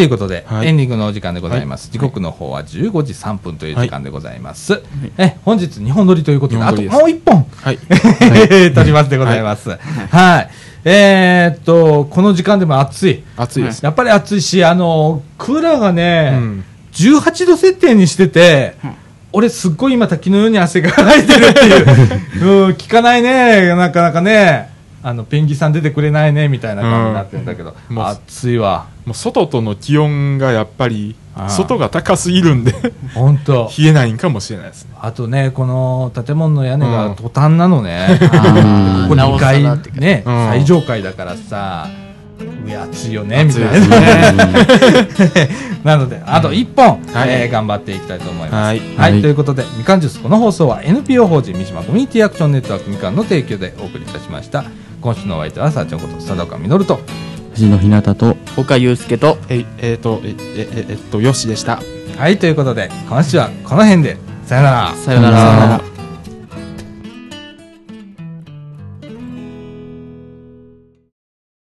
とい。うことで、
はい。
エンディングのお時間でございます。時刻の方は15時3分という時間でございます。え、本日2本撮りということで、あともう1本、
はい。
撮りますでございます。はい。えーっと、この時間でも暑い。
暑いです、
やっぱり暑いし、あの、クーラーがね、
うん。
18度設定にしてて、俺すっごい今滝のように汗がかいてるっていう、うん、効かないね、なかなかね、あの、ペンギさん出てくれないね、みたいな感じになってるんだけど、
うん。もう
暑いわ。
もう外との気温がやっぱり外が高すぎるんで
本当。
冷えないんかもしれないですね。
あとね、この建物の屋根が
うん
トタンなのね。
あー
ここ2
なおさ
階ね、
うん。
最上階だからさ、上暑いよね、みたい
暑いです
な。なので、あと1本、
はい。
えー頑張っていきたいと思います。
はい。
はい
ということで、みかんジュース、この放送は NPO 法人三島コミュニティアクションネットワークみかんの提供でお送りいたしました。今週のお相手は、さあちゃんこと、佐岡みのると。
藤野ひなたと
岡祐介と
えいえー、とええええっとよしでした
はい、ということで、今週はこの辺で、さよなら。
さよなら